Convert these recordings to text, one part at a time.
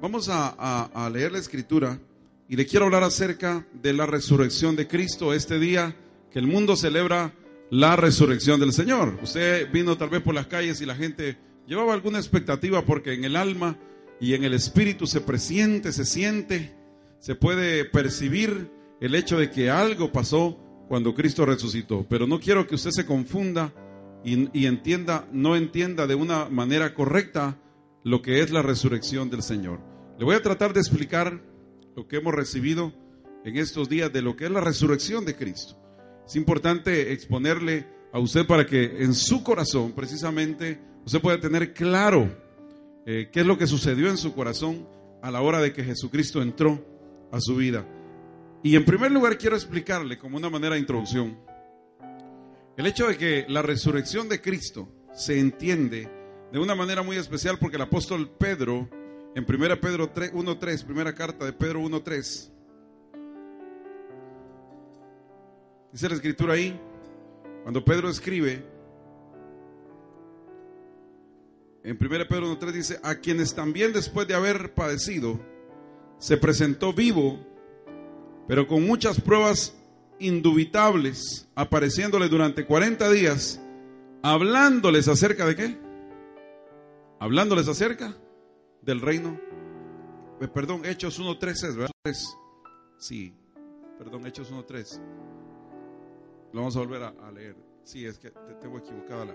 Vamos a, leer la escritura y le quiero hablar acerca de la resurrección de Cristo este día que el mundo celebra la resurrección del Señor. Usted vino tal vez por las calles y la gente llevaba alguna expectativa porque en el alma y en el espíritu se presiente, se siente, se puede percibir el hecho de que algo pasó cuando Cristo resucitó. Pero no quiero que usted se confunda y, entienda, no entienda de una manera correcta lo que es la resurrección del Señor. Le voy a tratar de explicar lo que hemos recibido en estos días de lo que es la resurrección de Cristo. Es importante exponerle a usted para que en su corazón, precisamente, usted pueda tener claro eh, qué es lo que sucedió en su corazón a la hora de que Jesucristo entró a su vida. Y en primer lugar quiero explicarle como una manera de introducción el hecho de que la resurrección de Cristo se entiende de una manera muy especial porque el apóstol Pedro, en 1 Pedro 1.3, primera carta de Pedro 1.3, dice la escritura ahí, cuando Pedro escribe, en 1 Pedro 1.3 dice, a quienes también después de haber padecido, se presentó vivo, pero con muchas pruebas indubitables, apareciéndole durante 40 días, hablándoles acerca de qué? Hablándoles acerca del reino. Eh, perdón, Hechos 1.3 ¿verdad? Sí, perdón, Hechos 1.3. Lo vamos a volver a, leer. Sí, es que te tengo equivocada la.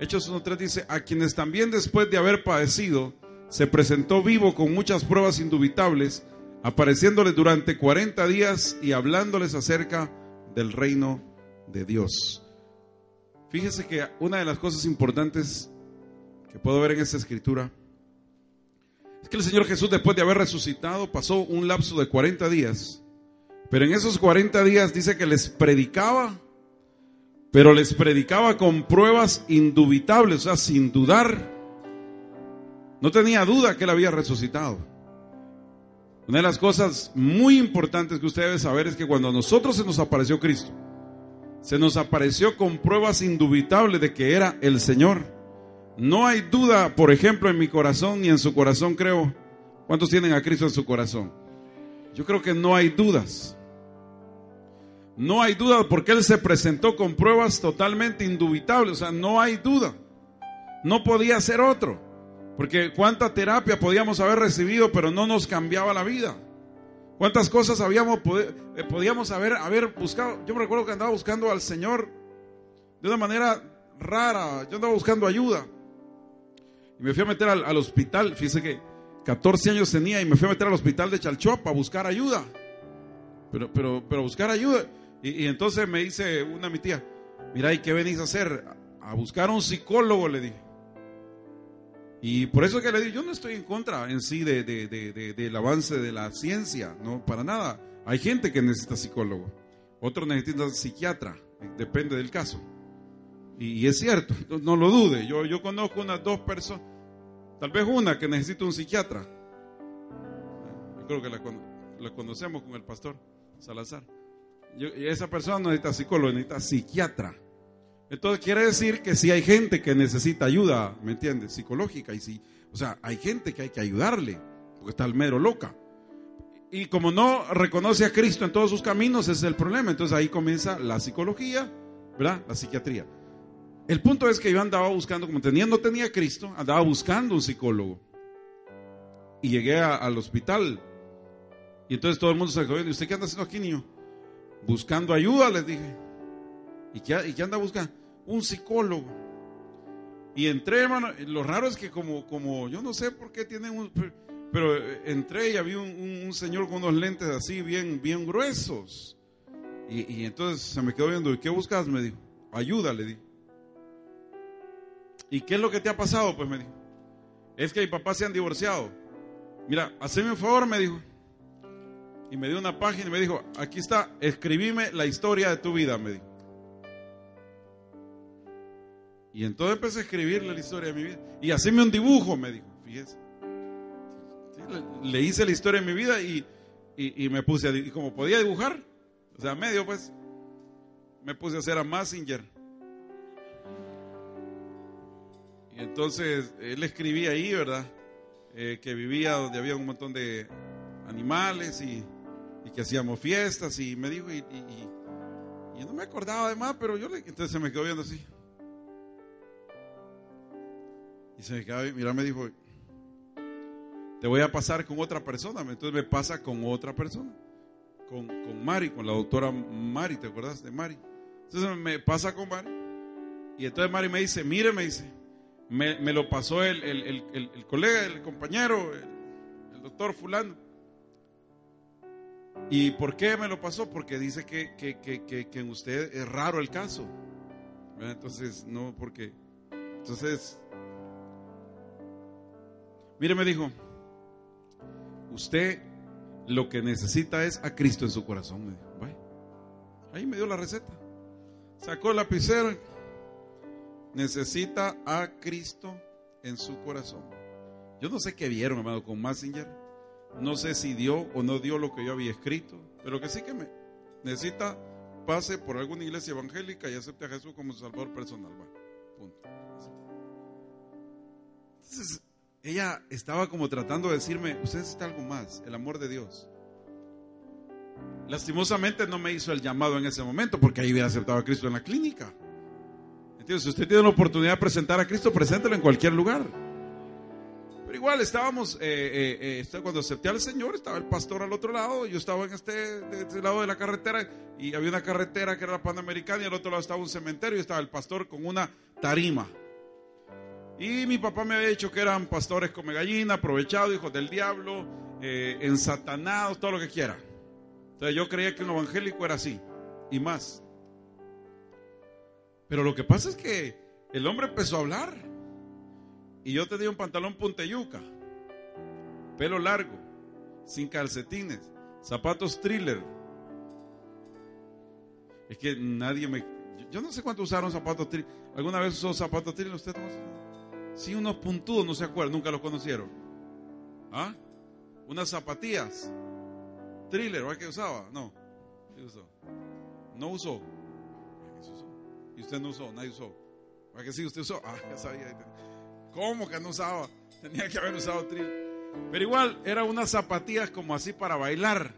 Hechos 1.3 dice, a quienes también después de haber padecido, se presentó vivo con muchas pruebas indubitables, apareciéndoles durante 40 días y hablándoles acerca del reino de Dios. Fíjese que una de las cosas importantes que puedo ver en esta escritura que el Señor Jesús después de haber resucitado pasó un lapso de 40 días, pero en esos 40 días dice que les predicaba, pero les predicaba con pruebas indubitables, o sea, sin dudar. No tenía duda que él había resucitado. Una de las cosas muy importantes que usted debe saber es que cuando a nosotros se nos apareció Cristo, se nos apareció con pruebas indubitables de que era el Señor. No hay duda, por ejemplo, en mi corazón ni en su corazón, creo. ¿Cuántos tienen a Cristo en su corazón? Yo creo que no hay dudas. No hay duda porque Él se presentó con pruebas totalmente indubitables. O sea, no hay duda. No podía ser otro. Porque cuánta terapia podíamos haber recibido, pero no nos cambiaba la vida. Cuántas cosas habíamos, eh, podíamos haber, haber buscado. Yo me recuerdo que andaba buscando al Señor de una manera rara. Yo andaba buscando ayuda. Y me fui a meter al, hospital. Fíjese que 14 años tenía y me fui a meter al hospital de Chalchuapa a buscar ayuda. Pero, pero, pero buscar ayuda. Y, entonces me dice una mi tía, mira, ¿y qué venís a hacer? A buscar un psicólogo, le dije. Y por eso que le digo, yo no estoy en contra en sí de, del avance de la ciencia, no, para nada. Hay gente que necesita psicólogo, otros necesitan psiquiatra, depende del caso. Y, es cierto, no, lo dude. Yo, yo conozco unas dos personas, tal vez una que necesita un psiquiatra. Yo creo que la, conocemos con el pastor Salazar. y esa persona no necesita psicólogo, necesita psiquiatra. Entonces quiere decir que si hay gente que necesita ayuda, ¿me entiendes? Psicológica. Y si, o sea, hay gente que hay que ayudarle, porque está el mero loca. Y como no reconoce a Cristo en todos sus caminos, ese es el problema. Entonces ahí comienza la psicología, ¿verdad? La psiquiatría. El punto es que yo andaba buscando, como tenía, no tenía Cristo, andaba buscando un psicólogo. Y llegué al hospital. Y entonces todo el mundo se quedó ¿y usted qué anda haciendo aquí, niño? Buscando ayuda, les dije. ¿Y qué, y anda buscando? Un psicólogo. Y entré, hermano, lo raro es que como, como yo no sé por qué tienen un... Pero eh, entré y había un, señor con unos lentes así bien, bien gruesos. Y, entonces se me quedó viendo, ¿y qué buscas? Me dijo, ayuda, le di. ¿Y qué es lo que te ha pasado? Pues me dijo, es que mi papá se han divorciado. Mira, haceme un favor, me dijo. Y me dio una página y me dijo, aquí está, escribime la historia de tu vida, me dijo. Y entonces empecé a escribirle la historia de mi vida. Y hacerme un dibujo, me dijo, fíjese. le, hice la historia de mi vida y, me puse a y como podía dibujar, o sea, medio pues, me puse a hacer a Massinger. Entonces él escribía ahí, ¿verdad? eh, que vivía donde había un montón de animales y, que hacíamos fiestas y me dijo, y, y, no me acordaba de más, pero yo le, entonces se me quedó viendo así. Y se me quedó, mira, me dijo, te voy a pasar con otra persona. Entonces me pasa con otra persona, con, con Mari, con la doctora Mari, ¿te acuerdas de Mari? Entonces me pasa con Mari. Y entonces Mari me dice, mire, me dice, me, me lo pasó el, el, el, el, colega, el compañero, el, doctor fulano. ¿Y por qué me lo pasó? Porque dice que, que, que, que en usted es raro el caso. Entonces, no, porque... Entonces, mire, me dijo, usted lo que necesita es a Cristo en su corazón. Me dijo, Ahí me dio la receta. Sacó el lapicero. Necesita a Cristo en su corazón. Yo no sé qué vieron, hermano, con Massinger. No sé si dio o no dio lo que yo había escrito. Pero que sí que me necesita pase por alguna iglesia evangélica y acepte a Jesús como su salvador personal. punto. Entonces, ella estaba como tratando de decirme, usted necesita algo más, el amor de Dios. Lastimosamente no me hizo el llamado en ese momento porque ahí hubiera aceptado a Cristo en la clínica. Si usted tiene la oportunidad de presentar a Cristo, preséntelo en cualquier lugar. Pero igual estábamos, eh, eh, eh, cuando acepté al Señor, estaba el pastor al otro lado, yo estaba en este, este lado de la carretera y había una carretera que era la Panamericana y al otro lado estaba un cementerio y estaba el pastor con una tarima. Y mi papá me había dicho que eran pastores come gallina, aprovechados, hijos del diablo, ensatanados, todo lo que quiera. Entonces yo creía que un evangélico era así, y más. Pero lo que pasa es que el hombre empezó a hablar. Y yo tenía un pantalón punteyuca, pelo largo, sin calcetines, zapatos thriller. Es que nadie me... Yo no sé cuánto usaron zapatos thriller. ¿Alguna vez usó zapatos thriller? ¿Usted? Sí, unos puntudos, no se acuerdan, nunca los conocieron. ¿Ah? Unas zapatillas. Thriller, ¿o qué usaba? No. usó? No usó. Y usted no usó, nadie usó. ¿Para que sí usted usó? Ah, ya sabía. ¿Cómo que no usaba? Tenía que haber usado thriller. Pero igual, eran unas zapatillas como así para bailar.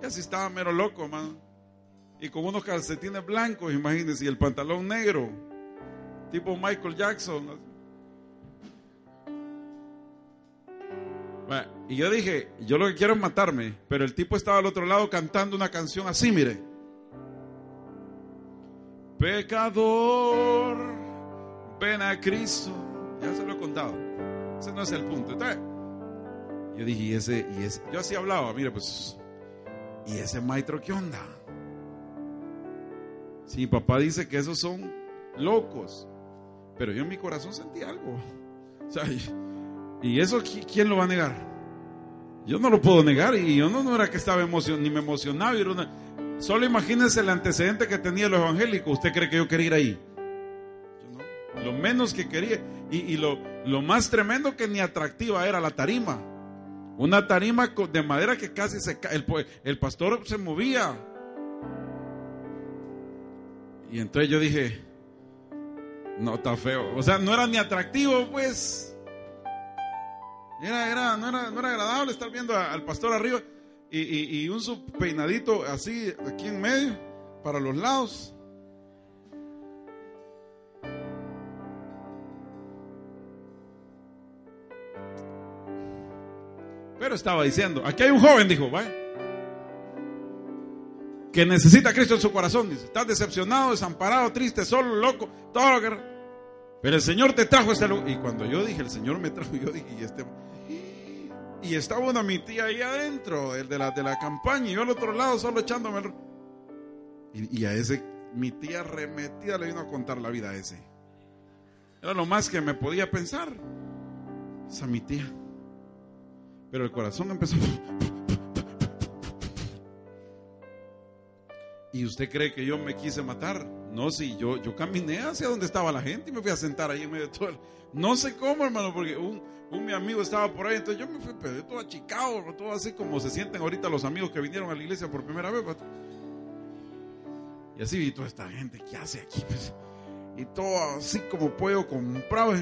Y así estaba mero loco, man. Y con unos calcetines blancos, imagínense, y el pantalón negro tipo Michael Jackson. y yo dije, yo lo que quiero es matarme, pero el tipo estaba al otro lado cantando una canción así, mire. Pecador, ven a Cristo. Ya se lo he contado. Ese no es el punto. yo dije, y ese, y ese, yo así hablaba, mire, pues, ¿y ese maestro qué onda? Si papá dice que esos son locos. Pero yo en mi corazón sentí algo. y, eso, ¿quién lo va a negar? Yo no lo puedo negar y yo no, era que estaba emocionado, ni me emocionaba. Solo imagínense el antecedente que tenía los evangélicos. ¿Usted cree que yo quería ir ahí? Lo menos que quería. Y, lo, lo, más tremendo que ni atractiva era la tarima. Una tarima de madera que casi se el, el pastor se movía. Y entonces yo dije, no, está feo. O sea, no era ni atractivo, pues. Era, era, no, era, no era agradable estar viendo al pastor arriba y, un peinadito así aquí en medio, para los lados. Pero estaba diciendo, aquí hay un joven, dijo, que necesita a Cristo en su corazón. Dice, estás decepcionado, desamparado, triste, solo, loco, todo lo que... Pero el Señor te trajo este lugar. Y cuando yo dije, el Señor me trajo, yo dije, y este... Y estaba una mi tía ahí adentro, el de la, de la campaña, y yo al otro lado solo echándome... Y, a ese, mi tía remetida le vino a contar la vida a ese. Era lo más que me podía pensar. Esa mi tía. Pero el corazón empezó... ¿Y usted cree que yo me quise matar? No, sí, yo, yo caminé hacia donde estaba la gente y me fui a sentar ahí en medio de todo. No sé cómo, hermano, porque un, un mi amigo estaba por ahí, entonces yo me fui pero todo achicado, todo así como se sienten ahorita los amigos que vinieron a la iglesia por primera vez. Y así vi toda esta gente, ¿qué hace aquí? Pues, y todo así como puedo comprado.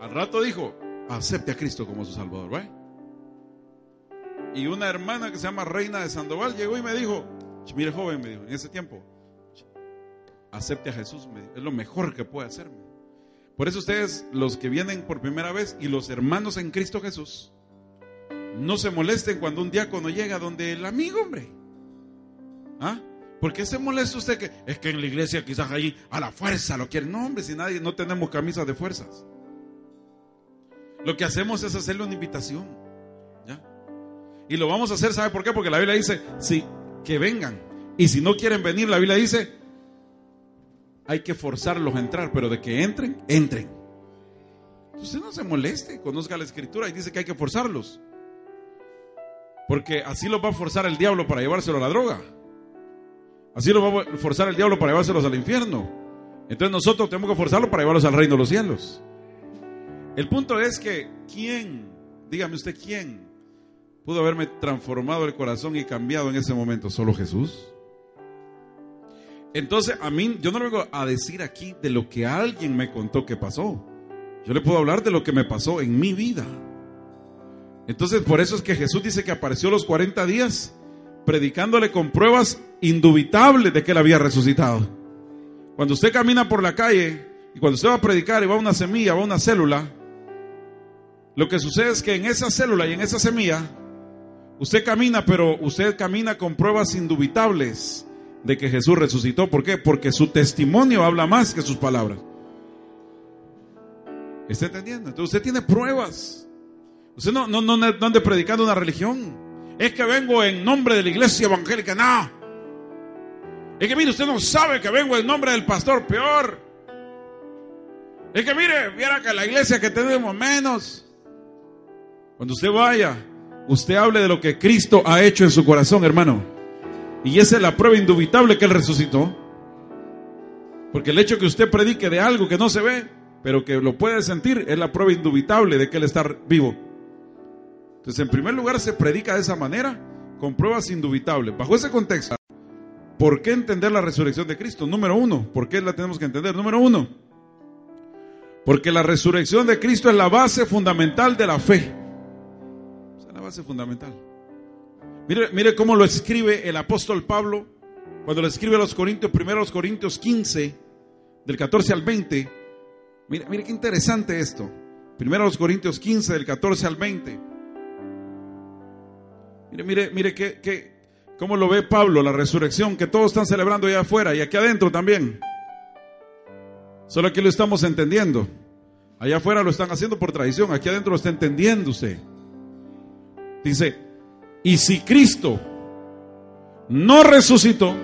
Al rato dijo, acepte a Cristo como su Salvador, ¿va? Y una hermana que se llama Reina de Sandoval llegó y me dijo, mire joven, me dijo, en ese tiempo, acepte a Jesús, es lo mejor que puede hacerme. Por eso ustedes, los que vienen por primera vez y los hermanos en Cristo Jesús, no se molesten cuando un diácono llega donde el amigo, hombre. ¿Ah? ¿Por qué se molesta usted que es que en la iglesia quizás ahí a la fuerza lo quieren? No, hombre, si nadie, no tenemos camisas de fuerzas. Lo que hacemos es hacerle una invitación. Y lo vamos a hacer, ¿sabe por qué? Porque la Biblia dice, sí, que vengan. Y si no quieren venir, la Biblia dice, hay que forzarlos a entrar, pero de que entren, entren. Usted no se moleste, conozca la escritura y dice que hay que forzarlos. Porque así los va a forzar el diablo para llevárselo a la droga. Así los va a forzar el diablo para llevárselos al infierno. Entonces nosotros tenemos que forzarlos para llevarlos al reino de los cielos. El punto es que, ¿quién? Dígame usted, ¿quién pudo haberme transformado el corazón y cambiado en ese momento? ¿Solo Jesús? Entonces, a mí, yo no le vengo a decir aquí de lo que alguien me contó que pasó. Yo le puedo hablar de lo que me pasó en mi vida. Entonces, por eso es que Jesús dice que apareció los 40 días predicándole con pruebas indubitables de que él había resucitado. Cuando usted camina por la calle y cuando usted va a predicar y va a una semilla, va a una célula, lo que sucede es que en esa célula y en esa semilla, usted camina, pero usted camina con pruebas indubitables de que Jesús resucitó. ¿Por qué? Porque su testimonio habla más que sus palabras. ¿Está entendiendo? Entonces usted tiene pruebas. Usted no, no, no, no ande predicando una religión. Es que vengo en nombre de la iglesia evangélica. No. Es que mire, usted no sabe que vengo en nombre del pastor. Peor. Es que mire, viera que la iglesia que tenemos menos. Cuando usted vaya, usted hable de lo que Cristo ha hecho en su corazón, hermano. Y esa es la prueba indubitable que Él resucitó. Porque el hecho que usted predique de algo que no se ve, pero que lo puede sentir, es la prueba indubitable de que Él está vivo. Entonces, en primer lugar, se predica de esa manera, con pruebas indubitables. Bajo ese contexto, ¿por qué entender la resurrección de Cristo? Número uno, ¿por qué la tenemos que entender? Número uno, porque la resurrección de Cristo es la base fundamental de la fe. Base fundamental. Mire, mire cómo lo escribe el apóstol Pablo cuando lo escribe a los Corintios, primero a los Corintios 15, del 14 al 20. Mire, mire qué interesante esto. Primero a los Corintios 15, del 14 al 20. Mire, mire, mire qué, cómo lo ve Pablo, la resurrección que todos están celebrando allá afuera y aquí adentro también. Solo aquí lo estamos entendiendo. Allá afuera lo están haciendo por tradición, aquí adentro lo está entendiendo usted. Dice, y si Cristo no resucitó,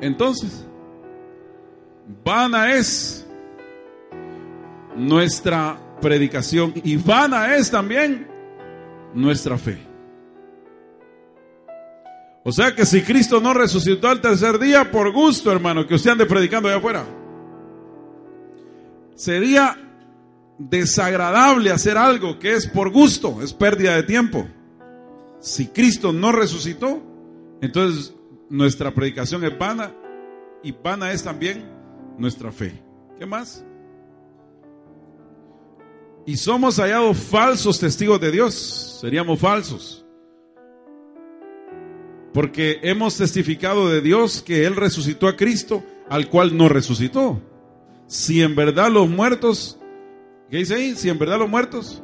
entonces, vana es nuestra predicación y vana es también nuestra fe. O sea que si Cristo no resucitó al tercer día, por gusto, hermano, que usted ande predicando allá afuera, sería desagradable hacer algo que es por gusto, es pérdida de tiempo. Si Cristo no resucitó, entonces nuestra predicación es vana y vana es también nuestra fe. ¿Qué más? Y somos hallados falsos testigos de Dios, seríamos falsos. Porque hemos testificado de Dios que Él resucitó a Cristo, al cual no resucitó. Si en verdad los muertos ¿Qué dice ahí? Si en verdad los muertos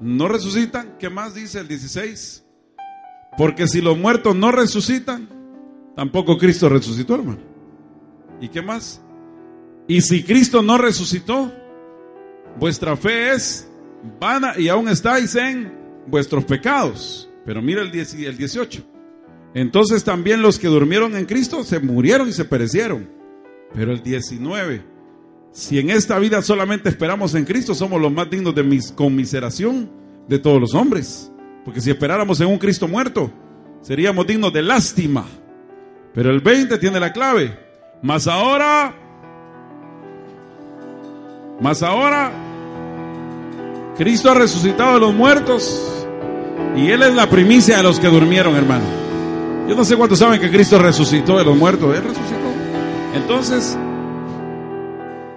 no resucitan, ¿qué más dice el 16? Porque si los muertos no resucitan, tampoco Cristo resucitó, hermano. ¿Y qué más? Y si Cristo no resucitó, vuestra fe es vana y aún estáis en vuestros pecados. Pero mira el, el 18. Entonces también los que durmieron en Cristo se murieron y se perecieron. Pero el 19 si en esta vida solamente esperamos en Cristo, somos los más dignos de mis conmiseración de todos los hombres. Porque si esperáramos en un Cristo muerto, seríamos dignos de lástima. Pero el 20 tiene la clave. Mas ahora, mas ahora, Cristo ha resucitado de los muertos y Él es la primicia de los que durmieron, hermano. Yo no sé cuántos saben que Cristo resucitó de los muertos. Él resucitó. Entonces,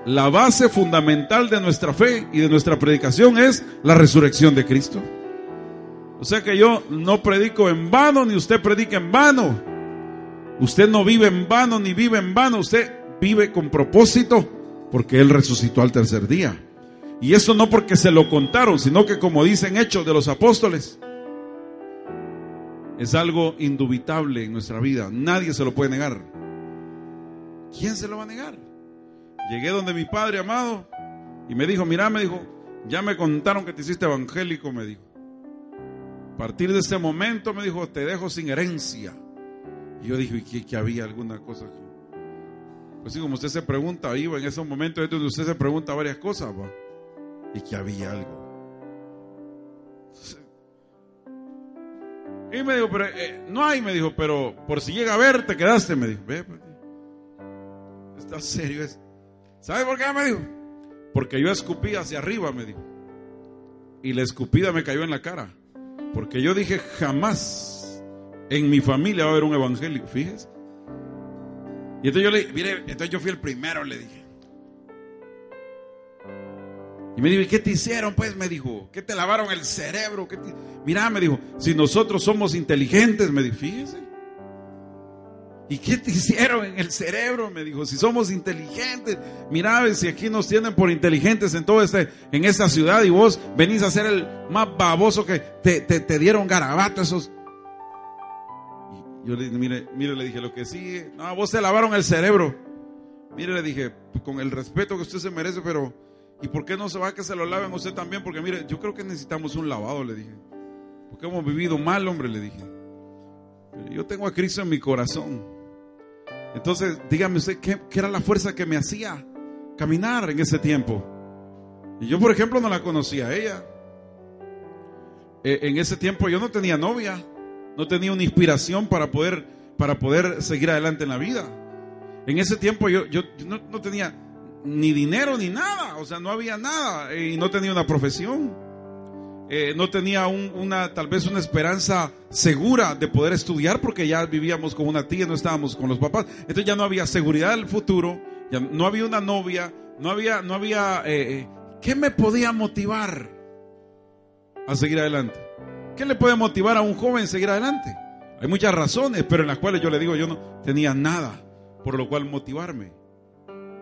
la base fundamental de nuestra fe y de nuestra predicación es la resurrección de Cristo. O sea que yo no predico en vano, ni usted predica en vano. Usted no vive en vano, ni vive en vano. Usted vive con propósito porque Él resucitó al tercer día. Y eso no porque se lo contaron, sino que como dicen hechos de los apóstoles, es algo indubitable en nuestra vida. Nadie se lo puede negar. ¿Quién se lo va a negar? Llegué donde mi padre amado y me dijo, mira, me dijo, ya me contaron que te hiciste evangélico, me dijo. A partir de este momento, me dijo, te dejo sin herencia. Y yo dije, ¿y que, había alguna cosa? Pues sí, como usted se pregunta, iba en ese momento es donde usted se pregunta varias cosas, y que había algo. Y me dijo, pero eh, no hay, me dijo, pero por si llega a ver, te quedaste, me dijo. Ve, pues, está serio es. ¿Sabe por qué me dijo? Porque yo escupí hacia arriba, me dijo. Y la escupida me cayó en la cara. Porque yo dije, jamás en mi familia va a haber un evangélico, fíjese. Y entonces yo le mire, entonces yo fui el primero, le dije. Y me dijo, ¿y qué te hicieron? Pues me dijo, ¿qué te lavaron el cerebro? ¿Qué Mira, me dijo, si nosotros somos inteligentes, me dijo, fíjese. ¿Y qué te hicieron en el cerebro? Me dijo, si somos inteligentes, mira, si aquí nos tienen por inteligentes en todo este, en esta ciudad y vos venís a ser el más baboso que te, te dieron garabato esos yo le dije, mire, mire, le dije, lo que sí, no, vos se lavaron el cerebro. Mire, le dije, con el respeto que usted se merece, pero ¿y por qué no se va a que se lo laven usted también? Porque mire, yo creo que necesitamos un lavado, le dije. Porque hemos vivido mal, hombre, le dije. yo tengo a Cristo en mi corazón. Entonces, dígame usted, ¿qué, ¿qué, era la fuerza que me hacía caminar en ese tiempo? Y yo, por ejemplo, no la conocía a ella. Eh, en ese tiempo yo no tenía novia no tenía una inspiración para poder, para poder seguir adelante en la vida. En ese tiempo yo, yo, no, tenía ni dinero ni nada, o sea, no había nada y no tenía una profesión. Eh, no tenía una, tal vez una esperanza segura de poder estudiar porque ya vivíamos con una tía, no estábamos con los papás. Entonces ya no había seguridad del futuro, ya no había una novia, no había, no había, eh, eh, ¿qué me podía motivar a seguir adelante? ¿Qué le puede motivar a un joven a seguir adelante? Hay muchas razones, pero en las cuales yo le digo, yo no tenía nada por lo cual motivarme.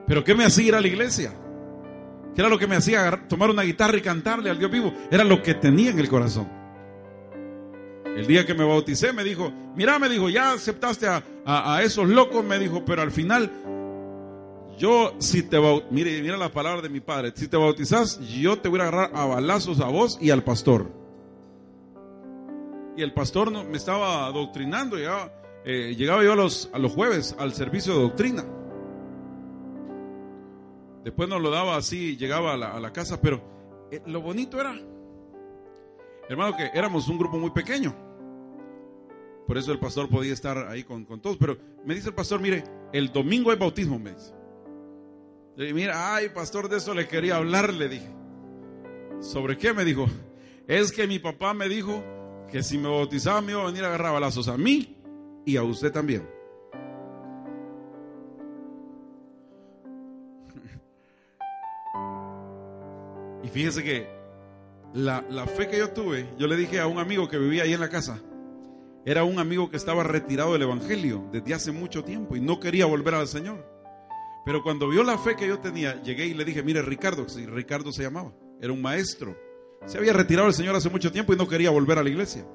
Pero ¿qué me hacía ir a la iglesia? ¿Qué era lo que me hacía tomar una guitarra y cantarle al Dios vivo? Era lo que tenía en el corazón. El día que me bauticé me dijo, mira, me dijo, ya aceptaste a, esos locos, me dijo, pero al final, yo si te bautizas, mire, mira la palabra de mi padre, si te bautizas, yo te voy a agarrar a balazos a vos y al pastor y el pastor me estaba adoctrinando. Llegaba, eh, llegaba yo a los, a los jueves al servicio de doctrina. Después nos lo daba así, llegaba a la, casa, pero eh, lo bonito era, hermano, que éramos un grupo muy pequeño. Por eso el pastor podía estar ahí con, todos. Pero me dice el pastor, mire, el domingo hay bautismo, me dice. Mira, ay, pastor, de eso le quería hablar, le dije. ¿Sobre qué? Me dijo. Es que mi papá me dijo que si me bautizaba me iba a venir a agarrar balazos a mí y a usted también. Y fíjese que la, la, fe que yo tuve, yo le dije a un amigo que vivía ahí en la casa, era un amigo que estaba retirado del Evangelio desde hace mucho tiempo y no quería volver al Señor. Pero cuando vio la fe que yo tenía, llegué y le dije, mire Ricardo, si Ricardo se llamaba, era un maestro se había retirado el Señor hace mucho tiempo y no quería volver a la iglesia.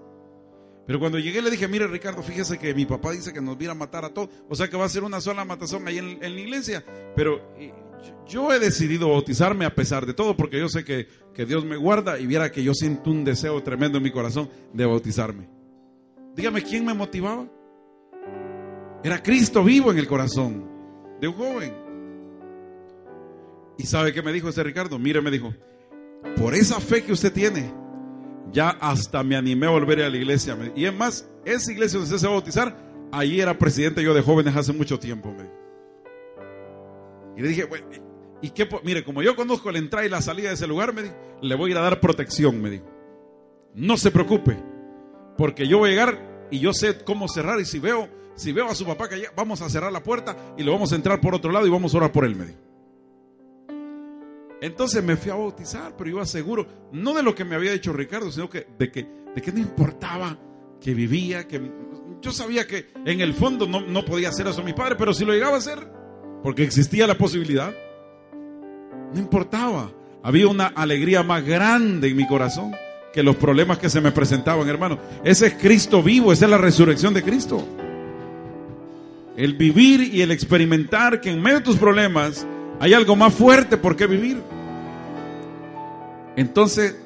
Pero cuando llegué le dije, mire Ricardo, fíjese que mi papá dice que nos viera matar a todos. O sea que va a ser una sola matazón ahí en, la iglesia. Pero yo he decidido bautizarme a pesar de todo porque yo sé que, que Dios me guarda y viera que yo siento un deseo tremendo en mi corazón de bautizarme. Dígame, ¿quién me motivaba? Era Cristo vivo en el corazón de un joven. ¿Y sabe qué me dijo ese Ricardo? Mire, me dijo, por esa fe que usted tiene, ya hasta me animé a volver a la iglesia. Y es más, esa iglesia donde usted se va a bautizar, ahí era presidente yo de jóvenes hace mucho tiempo. Y le dije, bueno, ¿y qué? Mire, como yo conozco la entrada y la salida de ese lugar, me le voy a ir a dar protección, me dijo. No se preocupe, porque yo voy a llegar y yo sé cómo cerrar y si veo, si veo a su papá que vamos a cerrar la puerta y lo vamos a entrar por otro lado y vamos a orar por él, me dijo. Entonces me fui a bautizar, pero iba seguro, no de lo que me había dicho Ricardo, sino que de que, de que no importaba que vivía, que yo sabía que en el fondo no, no podía hacer eso a mi padre, pero si lo llegaba a hacer, porque existía la posibilidad, no importaba. Había una alegría más grande en mi corazón que los problemas que se me presentaban, hermano. Ese es Cristo vivo, esa es la resurrección de Cristo. El vivir y el experimentar que en medio de tus problemas hay algo más fuerte por qué vivir. Entonces,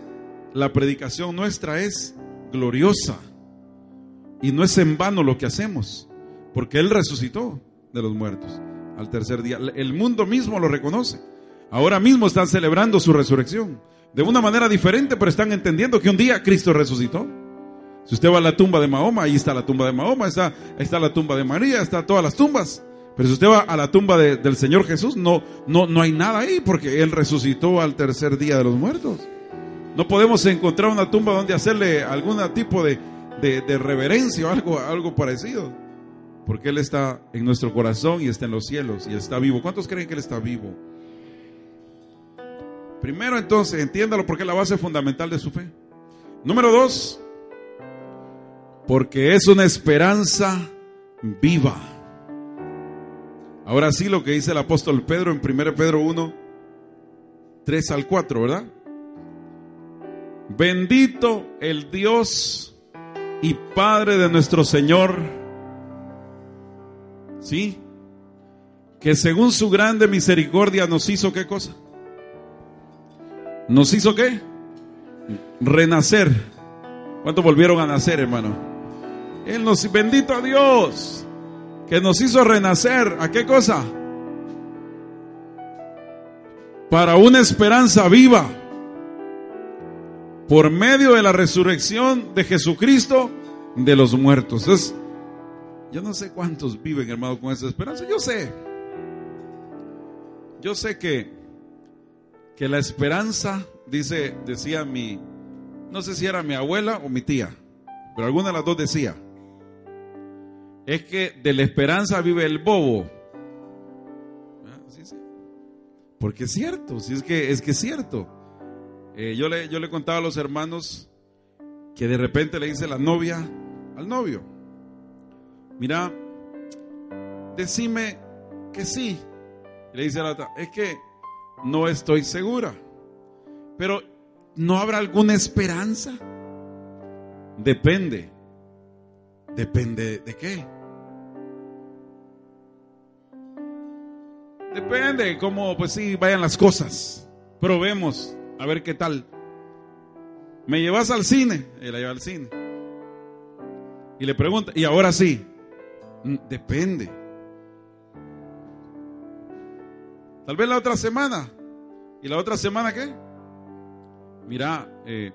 la predicación nuestra es gloriosa. Y no es en vano lo que hacemos, porque Él resucitó de los muertos al tercer día. El mundo mismo lo reconoce. Ahora mismo están celebrando su resurrección. De una manera diferente, pero están entendiendo que un día Cristo resucitó. Si usted va a la tumba de Mahoma, ahí está la tumba de Mahoma, está, está la tumba de María, está todas las tumbas. Pero si usted va a la tumba del Señor Jesús, no, no, no hay nada ahí, porque Él resucitó al tercer día de los muertos. No podemos encontrar una tumba donde hacerle algún tipo de, de, reverencia o algo, algo parecido. Porque Él está en nuestro corazón y está en los cielos y está vivo. ¿Cuántos creen que Él está vivo? Primero entonces, entiéndalo porque es la base fundamental de su fe. Número dos, porque es una esperanza viva. Ahora sí lo que dice el apóstol Pedro en 1 Pedro 1, 3 al 4, ¿verdad? Bendito el Dios y Padre de nuestro Señor, ¿sí? Que según su grande misericordia nos hizo qué cosa? ¿Nos hizo qué? Renacer. ¿Cuántos volvieron a nacer, hermano? Él nos, bendito a Dios, que nos hizo renacer. ¿A qué cosa? Para una esperanza viva. Por medio de la resurrección de Jesucristo de los muertos. Entonces, yo no sé cuántos viven, hermano, con esa esperanza. Yo sé. Yo sé que que la esperanza, dice, decía mi, no sé si era mi abuela o mi tía, pero alguna de las dos decía, es que de la esperanza vive el bobo. Ah, Porque es cierto, si es que es que es cierto. Eh, yo, le, yo le contaba a los hermanos que de repente le dice la novia al novio, mira, decime que sí. le dice a la otra, es que no estoy segura. Pero ¿no habrá alguna esperanza? Depende. ¿Depende de qué? Depende de cómo, pues sí, vayan las cosas. Probemos, a ver qué tal. ¿Me llevas al cine? Y la lleva al cine. Y le pregunta, y ahora sí, depende. Tal vez la otra semana. ¿Y la otra semana qué? Mira, eh,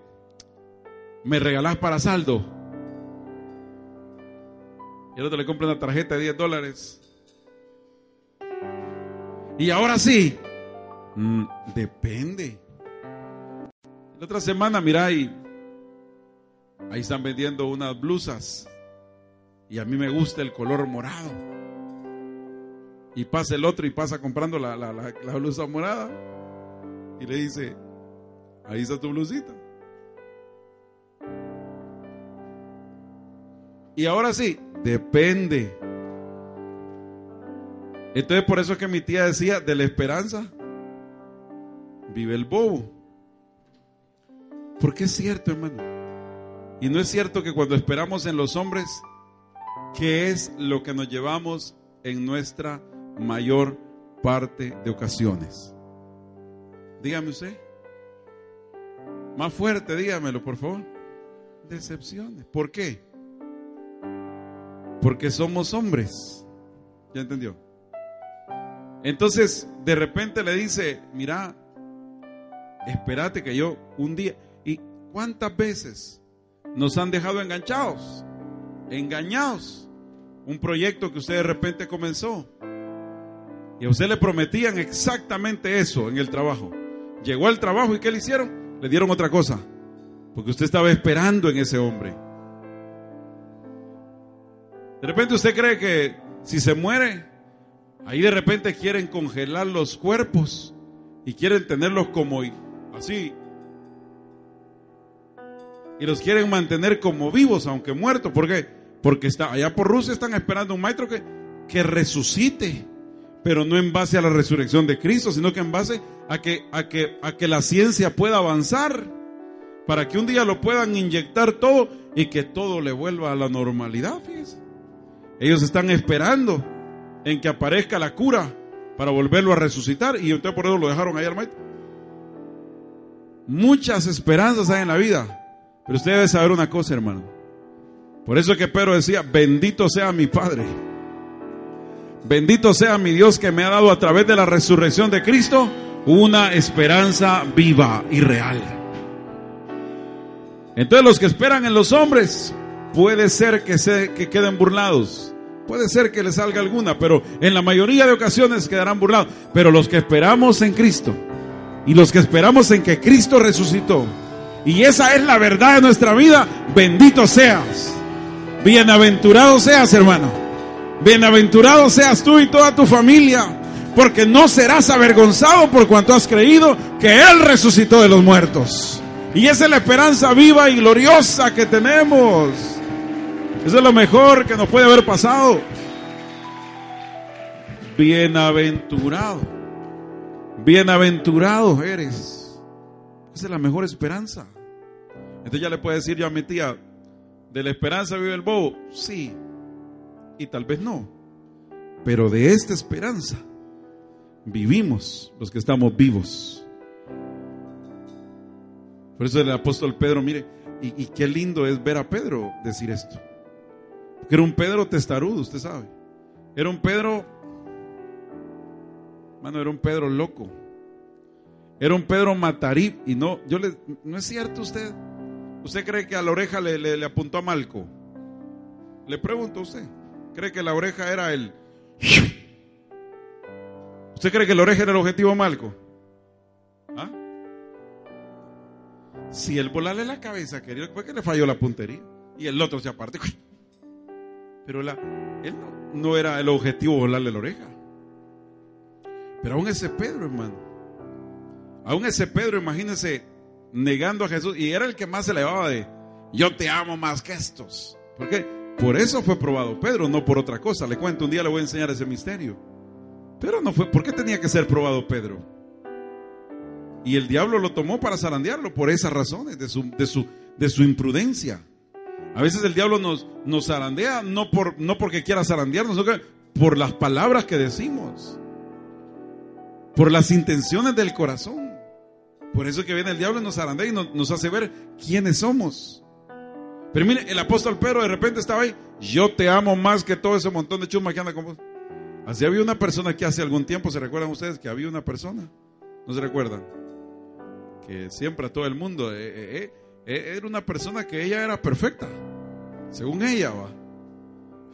me regalás para saldo. Y el otro le compra una tarjeta de 10 dólares. Y ahora sí. Mm, depende. La otra semana, mira, ahí, ahí están vendiendo unas blusas. Y a mí me gusta el color morado y pasa el otro y pasa comprando la, blusa morada y le dice, ahí está tu blusita. Y ahora sí, depende. Entonces por eso es que mi tía decía, de la esperanza vive el bobo. Porque es cierto, hermano. Y no es cierto que cuando esperamos en los hombres, ¿qué es lo que nos llevamos en nuestra mayor parte de ocasiones. Dígame usted. Más fuerte, dígamelo, por favor. Decepciones. ¿Por qué? Porque somos hombres. ¿Ya entendió? Entonces, de repente le dice, mira, espérate que yo un día... ¿Y cuántas veces nos han dejado enganchados? Engañados. Un proyecto que usted de repente comenzó y a usted le prometían exactamente eso en el trabajo. Llegó al trabajo y ¿qué le hicieron? Le dieron otra cosa. Porque usted estaba esperando en ese hombre. De repente usted cree que si se muere, ahí de repente quieren congelar los cuerpos y quieren tenerlos como así. Y los quieren mantener como vivos, aunque muertos. ¿Por qué? Porque está, allá por Rusia están esperando un maestro que, que resucite. Pero no en base a la resurrección de Cristo, sino que en base a que, a que, a que la ciencia pueda avanzar. Para que un día lo puedan inyectar todo y que todo le vuelva a la normalidad. Ellos están esperando en que aparezca la cura para volverlo a resucitar. Y usted por eso lo dejaron ahí al maestro. Muchas esperanzas hay en la vida. Pero usted debe saber una cosa, hermano. Por eso que Pedro decía, bendito sea mi Padre. Bendito sea mi Dios que me ha dado a través de la resurrección de Cristo una esperanza viva y real. Entonces los que esperan en los hombres, puede ser que, se, que queden burlados. Puede ser que les salga alguna, pero en la mayoría de ocasiones quedarán burlados. Pero los que esperamos en Cristo y los que esperamos en que Cristo resucitó, y esa es la verdad de nuestra vida, bendito seas. Bienaventurado seas, hermano. Bienaventurado seas tú y toda tu familia, porque no serás avergonzado por cuanto has creído que Él resucitó de los muertos. Y esa es la esperanza viva y gloriosa que tenemos. Eso es lo mejor que nos puede haber pasado. Bienaventurado. Bienaventurado eres. Esa es la mejor esperanza. Entonces ya le puede decir yo a mi tía, ¿de la esperanza vive el bobo? Sí. Y tal vez no. Pero de esta esperanza vivimos los que estamos vivos. Por eso el apóstol Pedro, mire, y, qué lindo es ver a Pedro decir esto. Porque era un Pedro testarudo, usted sabe. Era un Pedro, mano, era un Pedro loco. Era un Pedro matarí. Y no, yo le, no es cierto usted. ¿Usted cree que a la oreja le, le, apuntó a Malco? Le pregunto a usted. ¿Cree que la oreja era el... ¿Usted cree que la oreja era el objetivo Malco? ¿Ah? Si él volarle la cabeza, querido, fue que le falló la puntería. Y el otro se aparte. Pero él no, no era el objetivo volarle la oreja. Pero aún ese Pedro, hermano. Aún ese Pedro, imagínense, negando a Jesús. Y era el que más se elevaba de, yo te amo más que estos. ¿Por qué? Por eso fue probado Pedro, no por otra cosa. Le cuento, un día le voy a enseñar ese misterio. Pero no fue, ¿por qué tenía que ser probado Pedro? Y el diablo lo tomó para zarandearlo por esas razones, de su, de su, de su imprudencia. A veces el diablo nos, nos zarandea no, por, no porque quiera zarandearnos, por las palabras que decimos, por las intenciones del corazón. Por eso que viene el diablo y nos zarandea y nos, hace ver quiénes somos. Pero mire, el apóstol Pedro de repente estaba ahí. Yo te amo más que todo ese montón de chuma que anda con vos. Así había una persona que hace algún tiempo, ¿se recuerdan ustedes que había una persona? ¿No se recuerdan? Que siempre a todo el mundo, eh, eh, eh, era una persona que ella era perfecta, según ella va.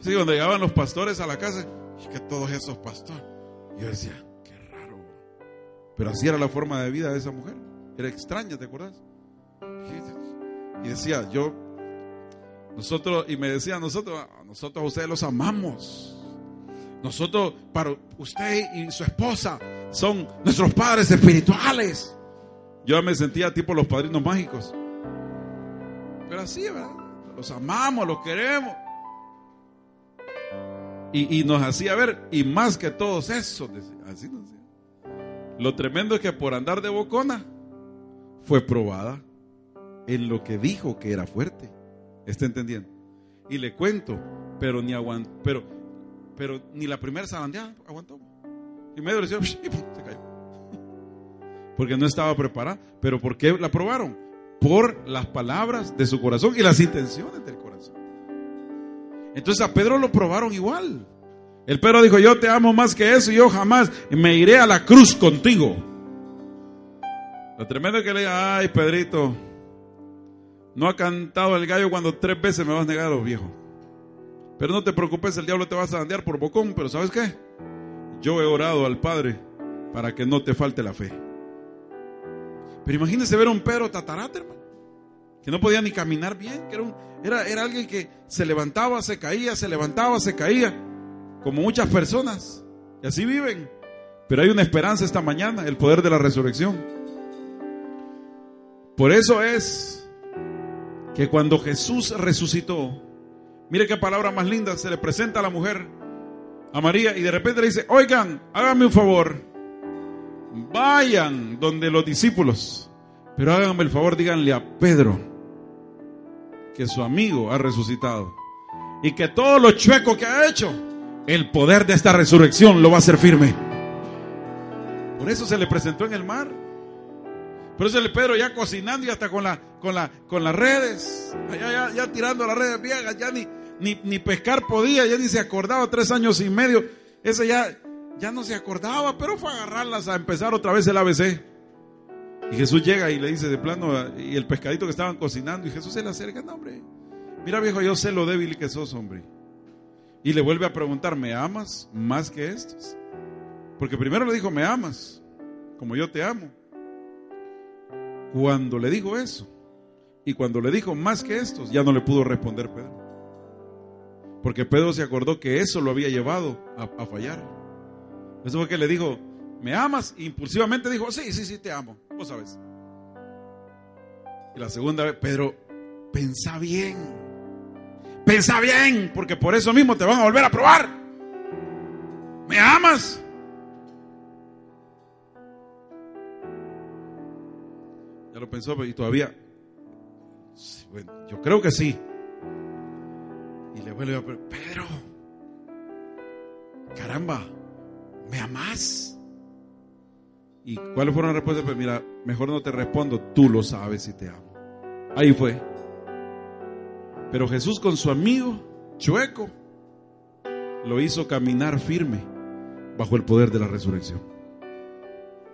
Sí, cuando llegaban los pastores a la casa, y que todos esos pastores. Yo decía, qué raro. Pero así era la forma de vida de esa mujer. Era extraña, ¿te acuerdas? Y decía, yo, nosotros, y me decía, nosotros, nosotros a ustedes los amamos. Nosotros, para usted y su esposa, son nuestros padres espirituales. Yo me sentía tipo los padrinos mágicos. Pero así, ¿verdad? Los amamos, los queremos. Y, nos hacía ver, y más que todos esos, así nos decía. Lo tremendo es que por andar de bocona, fue probada en lo que dijo que era fuerte. ¿Está entendiendo? Y le cuento, pero ni aguantó, pero, pero ni la primera zarandeada aguantó. Y medio le se cayó. Porque no estaba preparada. ¿Pero por qué la probaron? Por las palabras de su corazón y las intenciones del corazón. Entonces a Pedro lo probaron igual. El Pedro dijo, yo te amo más que eso y yo jamás me iré a la cruz contigo. Lo tremendo es que le diga, ay Pedrito, no ha cantado el gallo cuando tres veces me vas a negar a los viejos. Pero no te preocupes, el diablo te va a zandear por bocón, pero ¿sabes qué? Yo he orado al Padre para que no te falte la fe. Pero imagínese ver a un Pedro tatarate, hermano, que no podía ni caminar bien, que era, era, era alguien que se levantaba, se caía, se levantaba, se caía, como muchas personas. Y así viven. Pero hay una esperanza esta mañana, el poder de la resurrección. Por eso es que cuando Jesús resucitó, mire qué palabra más linda, se le presenta a la mujer, a María, y de repente le dice, oigan, háganme un favor, vayan donde los discípulos, pero háganme el favor, díganle a Pedro que su amigo ha resucitado y que todo lo chueco que ha hecho, el poder de esta resurrección lo va a hacer firme. Por eso se le presentó en el mar. Por eso el Pedro ya cocinando y hasta con, la, las redes, ya, ya, tirando las redes viejas, ya ni, ni, ni, pescar podía, ya ni se acordaba, tres años y medio. Ese ya, ya no se acordaba, pero fue a agarrarlas a empezar otra vez el ABC. Y Jesús llega y le dice de plano, y el pescadito que estaban cocinando, y Jesús se le acerca, no, hombre, mira viejo, yo sé lo débil que sos, hombre. Y le vuelve a preguntar, ¿me amas más que estos? Porque primero le dijo, ¿me amas? Como yo te amo. Cuando le dijo eso, y cuando le dijo más que estos, ya no le pudo responder Pedro. Porque Pedro se acordó que eso lo había llevado a, fallar. Eso fue que le dijo, ¿me amas? impulsivamente dijo, sí, sí, sí, te amo. Vos sabes. Y la segunda vez, Pedro, pensa bien. Pensa bien, porque por eso mismo te van a volver a probar. ¿Me amas? Ya lo pensó y todavía. Yo creo que sí. Y le vuelve a Pedro, caramba, ¿me amas? ¿Y cuáles fueron las respuestas? Pues mira, mejor no te respondo, tú lo sabes si te amo. Ahí fue. Pero Jesús con su amigo chueco lo hizo caminar firme bajo el poder de la resurrección.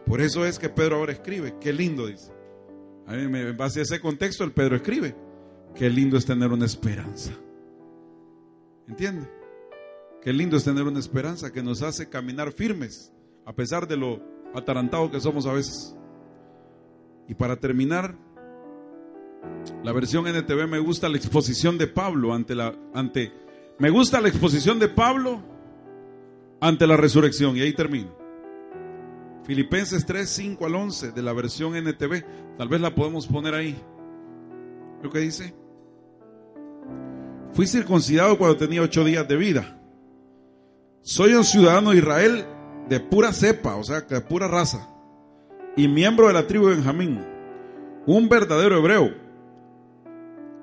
Por eso es que Pedro ahora escribe, qué lindo dice. A en base a ese contexto, el Pedro escribe, qué lindo es tener una esperanza. ¿Entiende? Qué lindo es tener una esperanza que nos hace caminar firmes, a pesar de lo atarantado que somos a veces. Y para terminar, la versión NTV me gusta la exposición de Pablo ante la ante me gusta la exposición de Pablo ante la resurrección y ahí termino. Filipenses 3, 5 al 11 de la versión NTV, tal vez la podemos poner ahí. Lo que dice, fui circuncidado cuando tenía ocho días de vida. Soy un ciudadano de Israel de pura cepa, o sea, de pura raza, y miembro de la tribu de Benjamín, un verdadero hebreo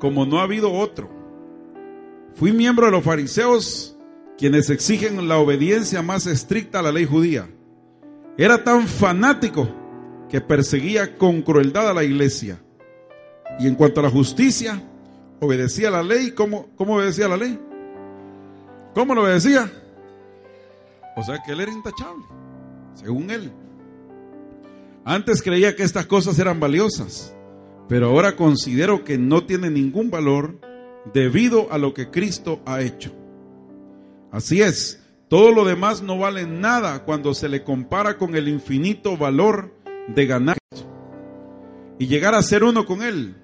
como no ha habido otro. Fui miembro de los fariseos, quienes exigen la obediencia más estricta a la ley judía. Era tan fanático que perseguía con crueldad a la iglesia. Y en cuanto a la justicia, obedecía la ley. ¿Cómo, cómo obedecía la ley? ¿Cómo lo obedecía? O sea que él era intachable, según él. Antes creía que estas cosas eran valiosas pero ahora considero que no tiene ningún valor debido a lo que Cristo ha hecho. Así es, todo lo demás no vale nada cuando se le compara con el infinito valor de ganar y llegar a ser uno con Él.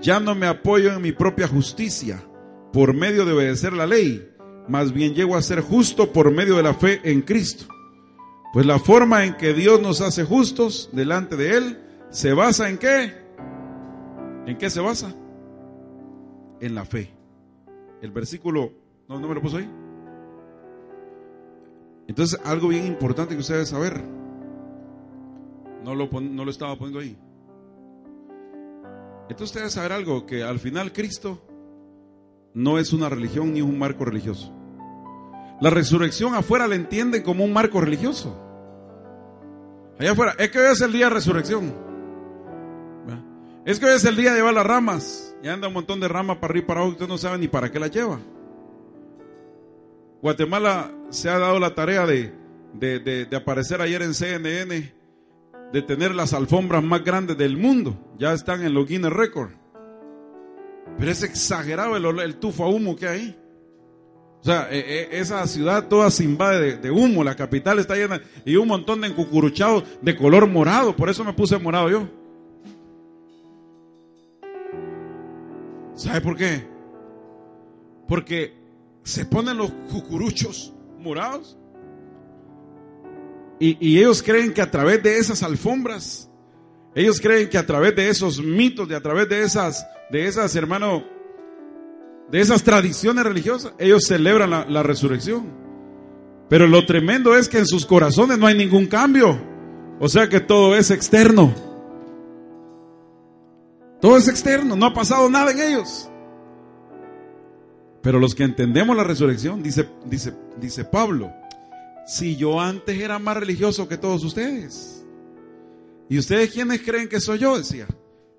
Ya no me apoyo en mi propia justicia por medio de obedecer la ley, más bien llego a ser justo por medio de la fe en Cristo. Pues la forma en que Dios nos hace justos delante de Él se basa en qué? ¿En qué se basa? En la fe. El versículo, no, no me lo puso ahí. Entonces, algo bien importante que ustedes saber. No lo, no lo estaba poniendo ahí. Entonces, ustedes saber algo: que al final Cristo no es una religión ni un marco religioso. La resurrección afuera la entienden como un marco religioso. Allá afuera, es que hoy es el día de resurrección. Es que hoy es el día de llevar las ramas. Y anda un montón de ramas para arriba y para abajo. Usted no sabe ni para qué las lleva. Guatemala se ha dado la tarea de, de, aparecer ayer en CNN, de tener las alfombras más grandes del mundo. Ya están en los Guinness Record. Pero es exagerado el, el tufo a humo que hay. O sea, e, e, esa ciudad toda se invade de, de, humo, la capital está llena y un montón de encucuruchados de color morado, por eso me puse morado yo. ¿Sabe por qué? Porque se ponen los cucuruchos morados Y, ellos creen que a través de esas alfombras, ellos creen que a través de esos mitos, de a través de esas, de esas, hermano, de esas tradiciones religiosas, ellos celebran la, la resurrección. Pero lo tremendo es que en sus corazones no hay ningún cambio. O sea que todo es externo. Todo es externo, no ha pasado nada en ellos. Pero los que entendemos la resurrección, dice, dice, dice Pablo, si yo antes era más religioso que todos ustedes. ¿Y ustedes quiénes creen que soy yo? Decía.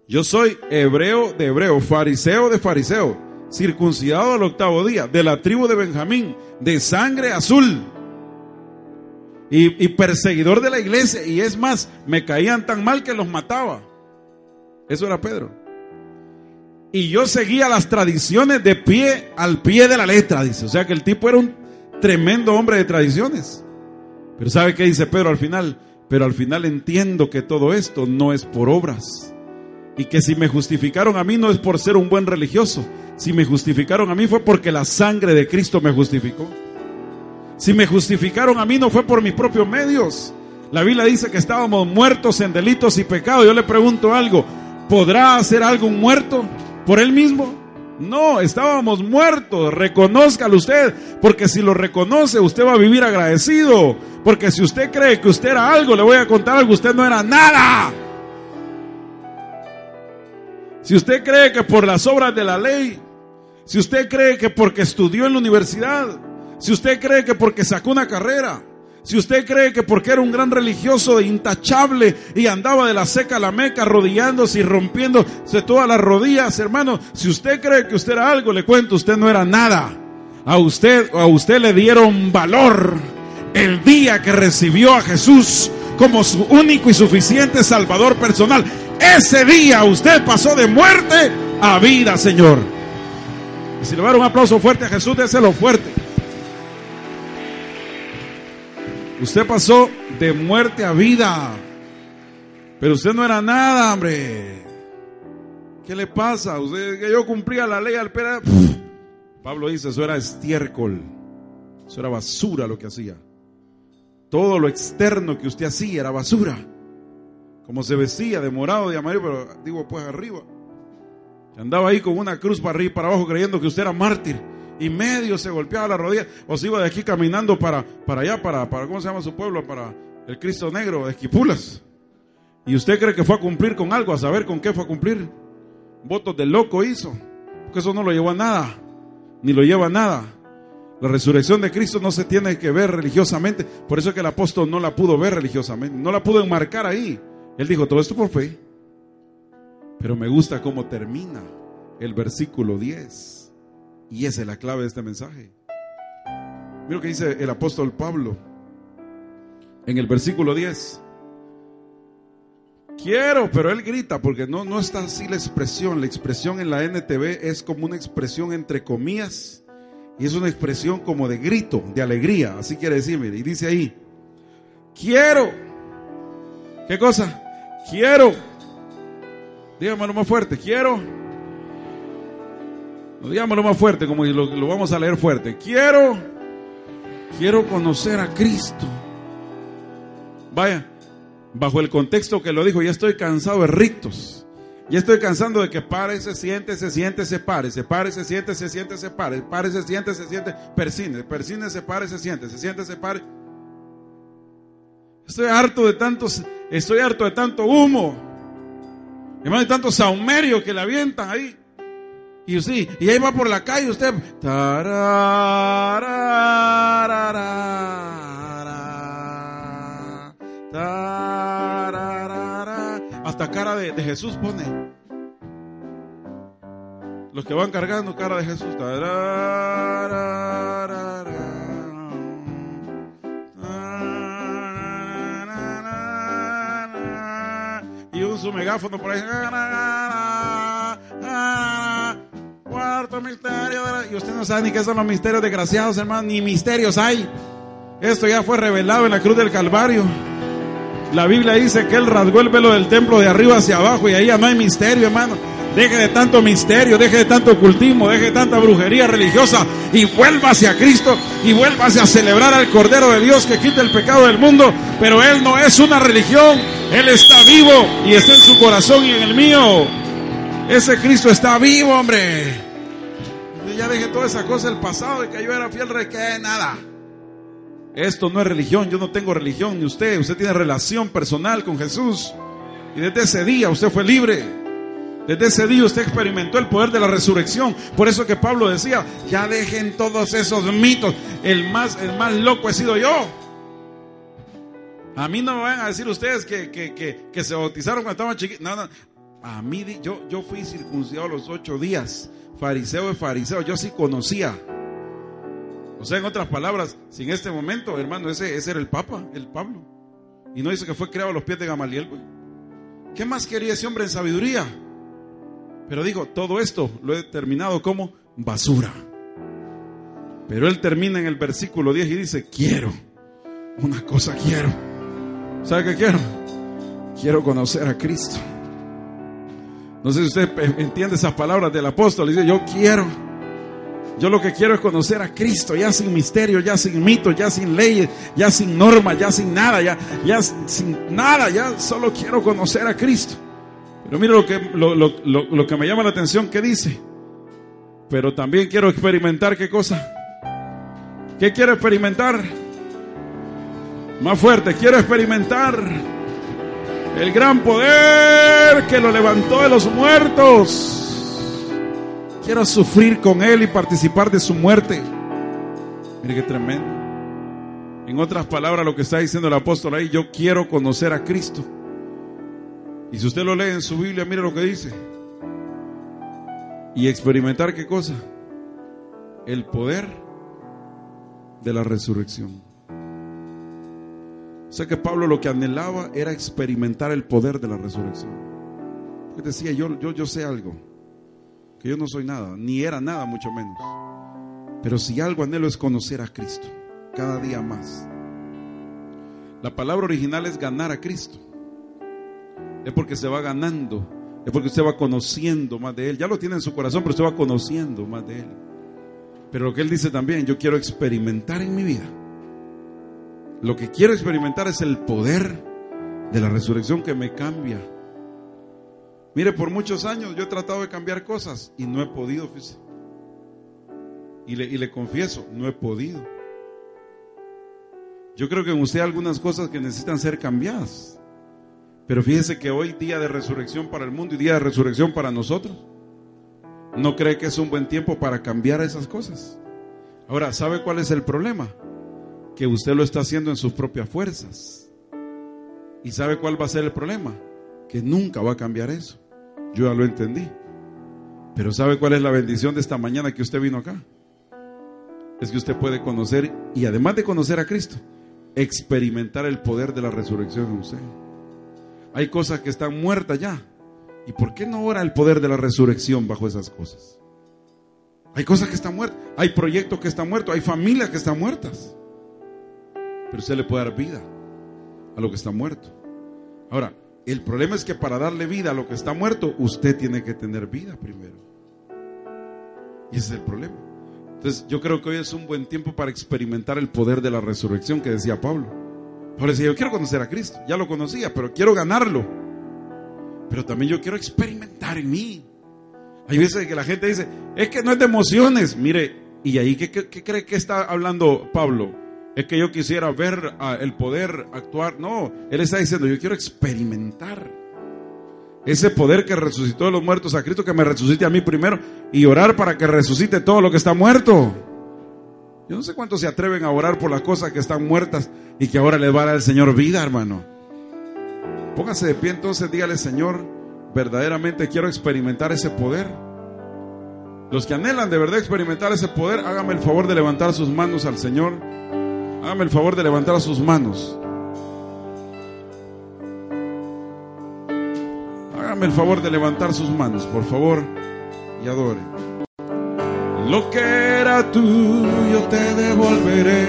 Yo soy hebreo de hebreo, fariseo de fariseo, circuncidado al octavo día, de la tribu de Benjamín, de sangre azul. Y, y perseguidor de la iglesia. Y es más, me caían tan mal que los mataba. Eso era Pedro. Y yo seguía las tradiciones de pie al pie de la letra, dice. O sea que el tipo era un tremendo hombre de tradiciones. Pero ¿sabe qué dice Pedro al final? Pero al final entiendo que todo esto no es por obras. Y que si me justificaron a mí no es por ser un buen religioso. Si me justificaron a mí fue porque la sangre de Cristo me justificó. Si me justificaron a mí no fue por mis propios medios. La Biblia dice que estábamos muertos en delitos y pecados. Yo le pregunto algo, ¿podrá hacer algo un muerto por él mismo? No, estábamos muertos. Reconózcalo usted, porque si lo reconoce, usted va a vivir agradecido. Porque si usted cree que usted era algo, le voy a contar algo, usted no era nada. Si usted cree que por las obras de la ley, si usted cree que porque estudió en la universidad, si usted cree que porque sacó una carrera, si usted cree que porque era un gran religioso intachable y andaba de la seca a la meca arrodillándose y rompiéndose todas las rodillas, hermano, si usted cree que usted era algo, le cuento, usted no era nada. A usted, a usted le dieron valor el día que recibió a Jesús como su único y suficiente Salvador personal. Ese día usted pasó de muerte a vida, Señor. Y si le va dar un aplauso fuerte a Jesús, déselo fuerte. Usted pasó de muerte a vida. Pero usted no era nada, hombre. ¿Qué le pasa? Usted que yo cumplía la ley al pera. Pablo dice, eso era estiércol. Eso era basura lo que hacía. Todo lo externo que usted hacía era basura. Como se vestía de morado, de amarillo, pero digo pues arriba. Andaba ahí con una cruz para arriba y para abajo creyendo que usted era mártir y medio se golpeaba la rodilla o se iba de aquí caminando para, para allá, para, para, ¿cómo se llama su pueblo? Para el Cristo Negro de Esquipulas. Y usted cree que fue a cumplir con algo, a saber con qué fue a cumplir. Votos de loco hizo, porque eso no lo llevó a nada, ni lo lleva a nada. La resurrección de Cristo no se tiene que ver religiosamente, por eso es que el apóstol no la pudo ver religiosamente, no la pudo enmarcar ahí. Él dijo, todo esto por fe. Pero me gusta cómo termina el versículo 10. Y esa es la clave de este mensaje. Mira lo que dice el apóstol Pablo en el versículo 10. Quiero, pero él grita porque no, no está así la expresión. La expresión en la NTV es como una expresión entre comillas y es una expresión como de grito, de alegría. Así quiere decir, mire, y dice ahí, quiero. ¿Qué cosa? Quiero. Dígamelo más fuerte, quiero Digámoslo más fuerte, como lo, vamos a leer fuerte. Quiero, quiero conocer a Cristo. Vaya, bajo el contexto que lo dijo, ya estoy cansado de ritos. Ya estoy cansando de que pare, se siente, se siente, se pare, se pare, se siente, se siente, se pare, pare, se siente, se siente, persine, persine, se pare, se siente, se siente, se pare. Estoy harto de tantos, estoy harto de tanto humo. Hermano, de tanto saumerio que le avientan ahí. Y sí, y ahí va por la calle usted. Hasta cara de, Jesús pone. Los que van cargando cara de Jesús. Y un su megáfono por ahí. Y usted no sabe ni qué son los misterios desgraciados, hermano. Ni misterios hay. Esto ya fue revelado en la cruz del Calvario. La Biblia dice que Él rasgó el velo del templo de arriba hacia abajo y ahí ya no hay misterio, hermano. deje de tanto misterio, deje de tanto ocultismo, deje de tanta brujería religiosa y vuelva hacia Cristo y vuelva a celebrar al Cordero de Dios que quita el pecado del mundo. Pero Él no es una religión, Él está vivo y está en su corazón y en el mío. Ese Cristo está vivo, hombre. Ya deje toda esa cosa del pasado de que yo era fiel de que nada. Esto no es religión, yo no tengo religión ni usted, usted tiene relación personal con Jesús. Y desde ese día usted fue libre. Desde ese día usted experimentó el poder de la resurrección. Por eso que Pablo decía, ya dejen todos esos mitos. El más, el más loco he sido yo. A mí no me van a decir ustedes que, que, se bautizaron cuando estaban chiquitos. No, no. A mí, yo, yo fui circuncidado los ocho días. Fariseo de fariseo. Yo sí conocía. O sea, en otras palabras, si en este momento, hermano, ese, ese era el Papa, el Pablo. Y no dice que fue creado a los pies de Gamaliel, ¿Qué más quería ese hombre en sabiduría? Pero digo, todo esto lo he terminado como basura. Pero él termina en el versículo 10 y dice, quiero, una cosa quiero. ¿Sabe qué quiero? Quiero conocer a Cristo. No sé si usted entiende esas palabras del apóstol. Dice, yo quiero yo lo que quiero es conocer a Cristo, ya sin misterio, ya sin mitos, ya sin leyes, ya sin normas, ya sin nada, ya, ya sin nada, ya solo quiero conocer a Cristo. Pero mira lo que, lo, lo que me llama la atención, ¿qué dice? Pero también quiero experimentar qué cosa. ¿Qué quiero experimentar? Más fuerte, quiero experimentar el gran poder que lo levantó de los muertos. Quiero sufrir con Él y participar de su muerte. Mire qué tremendo. En otras palabras, lo que está diciendo el apóstol ahí, yo quiero conocer a Cristo. Y si usted lo lee en su Biblia, mire lo que dice. Y experimentar qué cosa? El poder de la resurrección. Sea que Pablo lo que anhelaba era experimentar el poder de la resurrección. Él decía, yo, yo, yo sé algo que yo no soy nada, ni era nada, mucho menos. Pero si algo anhelo es conocer a Cristo, cada día más. La palabra original es ganar a Cristo. Es porque se va ganando, es porque usted va conociendo más de Él. Ya lo tiene en su corazón, pero usted va conociendo más de Él. Pero lo que Él dice también, yo quiero experimentar en mi vida. Lo que quiero experimentar es el poder de la resurrección que me cambia, Mire, por muchos años yo he tratado de cambiar cosas y no he podido, fíjese. Y le, y le confieso, no he podido. Yo creo que en usted hay algunas cosas que necesitan ser cambiadas. Pero fíjese que hoy día de resurrección para el mundo y día de resurrección para nosotros, no cree que es un buen tiempo para cambiar esas cosas. Ahora, ¿sabe cuál es el problema? Que usted lo está haciendo en sus propias fuerzas. ¿Y sabe cuál va a ser el problema? Que nunca va a cambiar eso. Yo ya lo entendí. Pero ¿sabe cuál es la bendición de esta mañana que usted vino acá? Es que usted puede conocer, y además de conocer a Cristo, experimentar el poder de la resurrección en usted. Hay cosas que están muertas ya. ¿Y por qué no ora el poder de la resurrección bajo esas cosas? Hay cosas que están muertas, hay proyectos que están muertos, hay familias que están muertas. Pero usted le puede dar vida a lo que está muerto. Ahora, el problema es que para darle vida a lo que está muerto, usted tiene que tener vida primero. Y ese es el problema. Entonces yo creo que hoy es un buen tiempo para experimentar el poder de la resurrección que decía Pablo. Pablo decía, yo quiero conocer a Cristo, ya lo conocía, pero quiero ganarlo. Pero también yo quiero experimentar en mí. Hay veces que la gente dice, es que no es de emociones. Mire, ¿y ahí qué, qué cree que está hablando Pablo? Es que yo quisiera ver ah, el poder actuar. No, Él está diciendo, yo quiero experimentar ese poder que resucitó de los muertos a Cristo, que me resucite a mí primero y orar para que resucite todo lo que está muerto. Yo no sé cuántos se atreven a orar por las cosas que están muertas y que ahora le va a dar el Señor vida, hermano. Póngase de pie entonces, dígale, Señor, verdaderamente quiero experimentar ese poder. Los que anhelan de verdad experimentar ese poder, hágame el favor de levantar sus manos al Señor. Hágame el favor de levantar sus manos. Hágame el favor de levantar sus manos, por favor, y adore. Lo que era tuyo te devolveré.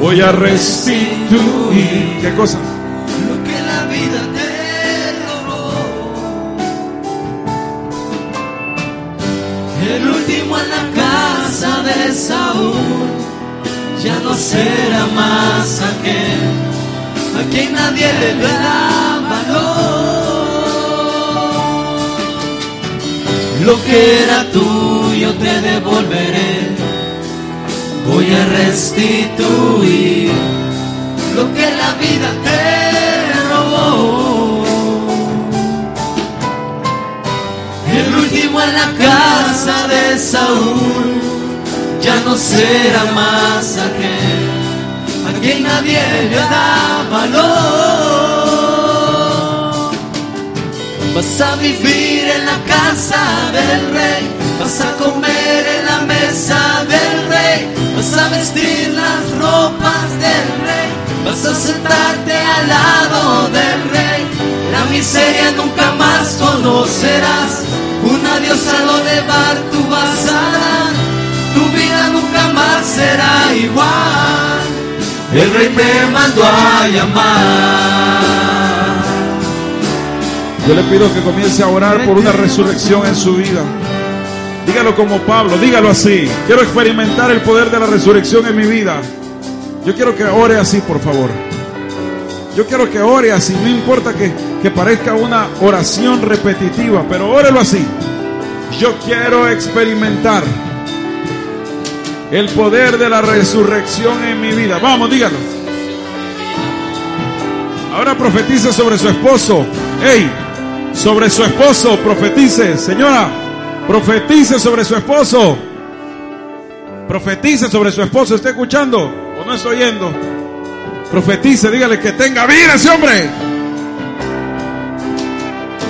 Voy a restituir. ¿Qué cosa? Lo que la vida te robó. el último en la casa de Saúl, ya no será más aquel a quien nadie le da valor. Lo que era tuyo te devolveré, voy a restituir lo que la vida te robó. El último en la casa de Saúl ya no será más aquel a quien nadie le da valor. Vas a vivir en la casa del rey, vas a comer en la mesa del rey, vas a vestir las ropas del rey, vas a sentarte al lado del rey. La miseria nunca más conocerás, un adiós a lo de bar tú vas a dar, será igual. El rey me mandó a llamar. Yo le pido que comience a orar por una resurrección en su vida. Dígalo como Pablo, dígalo así. Quiero experimentar el poder de la resurrección en mi vida. Yo quiero que ore así, por favor. Yo quiero que ore así, no importa que, que parezca una oración repetitiva, pero órelo así. Yo quiero experimentar el poder de la resurrección en mi vida. Vamos, dígalo. Ahora profetice sobre su esposo. Hey, sobre su esposo, profetice. Señora, profetice sobre su esposo. Profetice sobre su esposo. ¿Está escuchando o no está oyendo? Profetice, dígale que tenga vida ese hombre.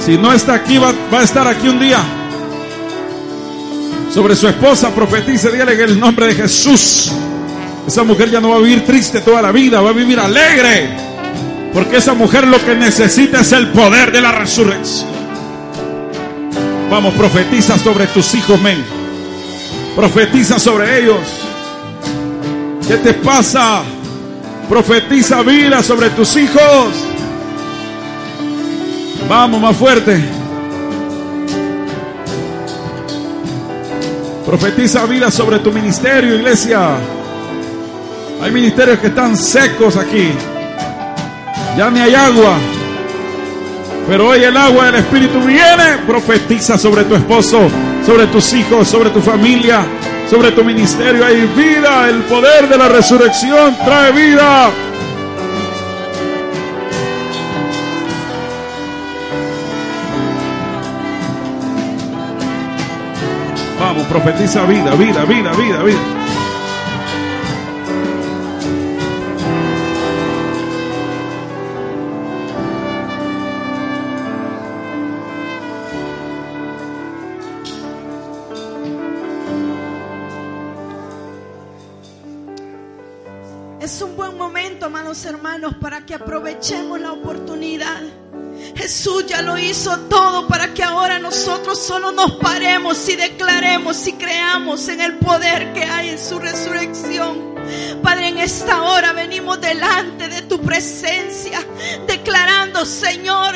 Si no está aquí, va, va a estar aquí un día. Sobre su esposa, profetice, dígale en el nombre de Jesús. Esa mujer ya no va a vivir triste toda la vida, va a vivir alegre. Porque esa mujer lo que necesita es el poder de la resurrección. Vamos, profetiza sobre tus hijos, men. Profetiza sobre ellos. ¿Qué te pasa? Profetiza vida sobre tus hijos. Vamos, más fuerte. Profetiza vida sobre tu ministerio, iglesia. Hay ministerios que están secos aquí. Ya ni hay agua. Pero hoy el agua del Espíritu viene. Profetiza sobre tu esposo, sobre tus hijos, sobre tu familia, sobre tu ministerio. Hay vida. El poder de la resurrección trae vida. Profetiza vida, vida, vida, vida, vida. Es un buen momento, amados hermanos, para que aprovechemos la oportunidad. Jesús ya lo hizo todo para que ahora nosotros solo nos paremos y declaremos y creamos en el poder que hay en su resurrección. Padre, en esta hora venimos delante de tu presencia, declarando, Señor,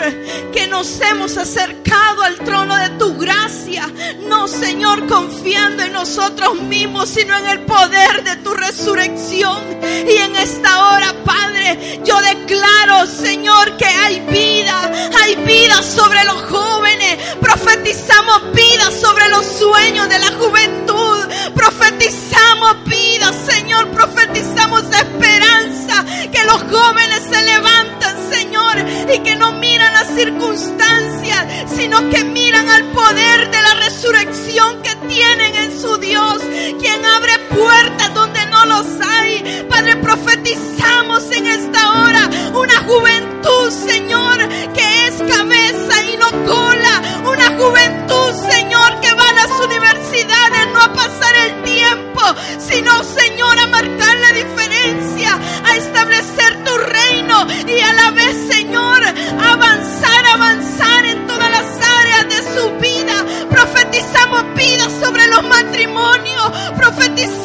que nos hemos acercado al trono de tu gracia. No, Señor, confiando en nosotros mismos, sino en el poder de tu resurrección. Y en esta hora, Padre, yo declaro, Señor, que hay vida, hay vida sobre los jóvenes. Profetizamos vida sobre los sueños de la juventud. Profetizamos vida, Señor. Profetizamos esperanza. Que los jóvenes se levantan, Señor. Y que no miran las circunstancias, sino que miran al poder de la resurrección que tienen en su Dios. Quien abre puertas donde los hay. Padre, profetizamos en esta hora una juventud, Señor, que es cabeza y no cola. Una juventud, Señor, que va a las universidades no a pasar el tiempo, sino, Señor, a marcar la diferencia, a establecer tu reino y a la vez, Señor, avanzar, avanzar en todas las áreas de su vida. Profetizamos vida sobre los matrimonios. Profetizamos,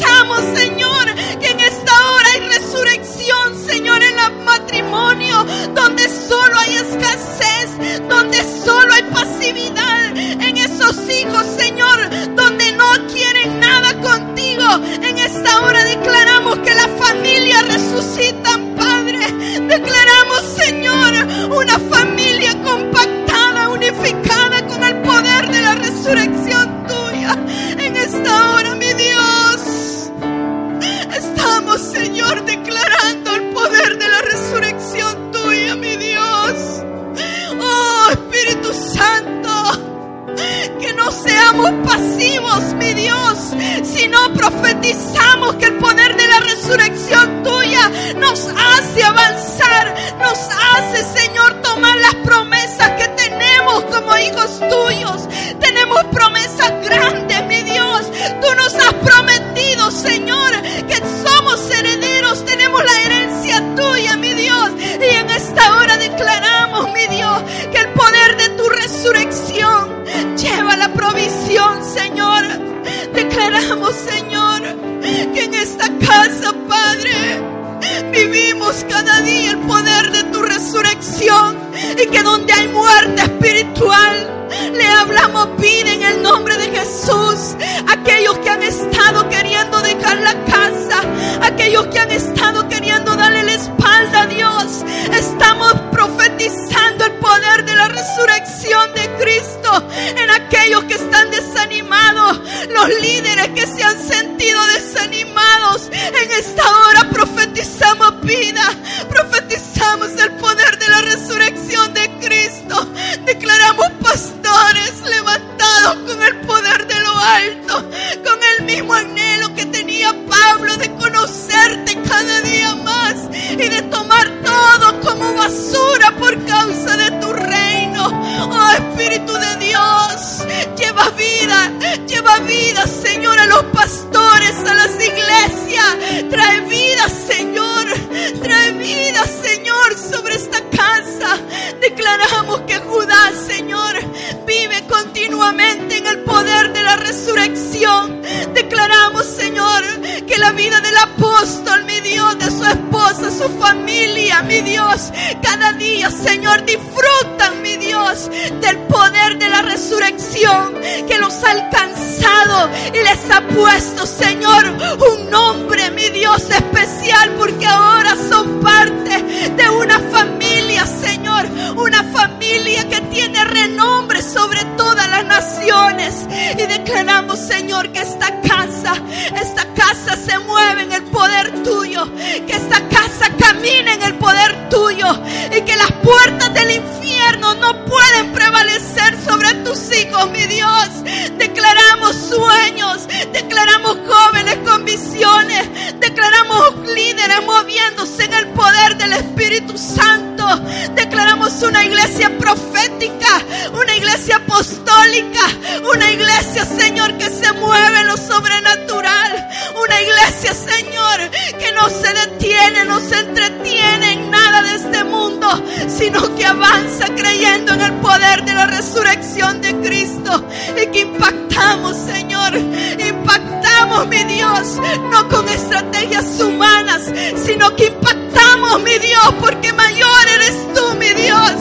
estrategias humanas, sino que impactamos, mi Dios, porque mayor eres tú, mi Dios,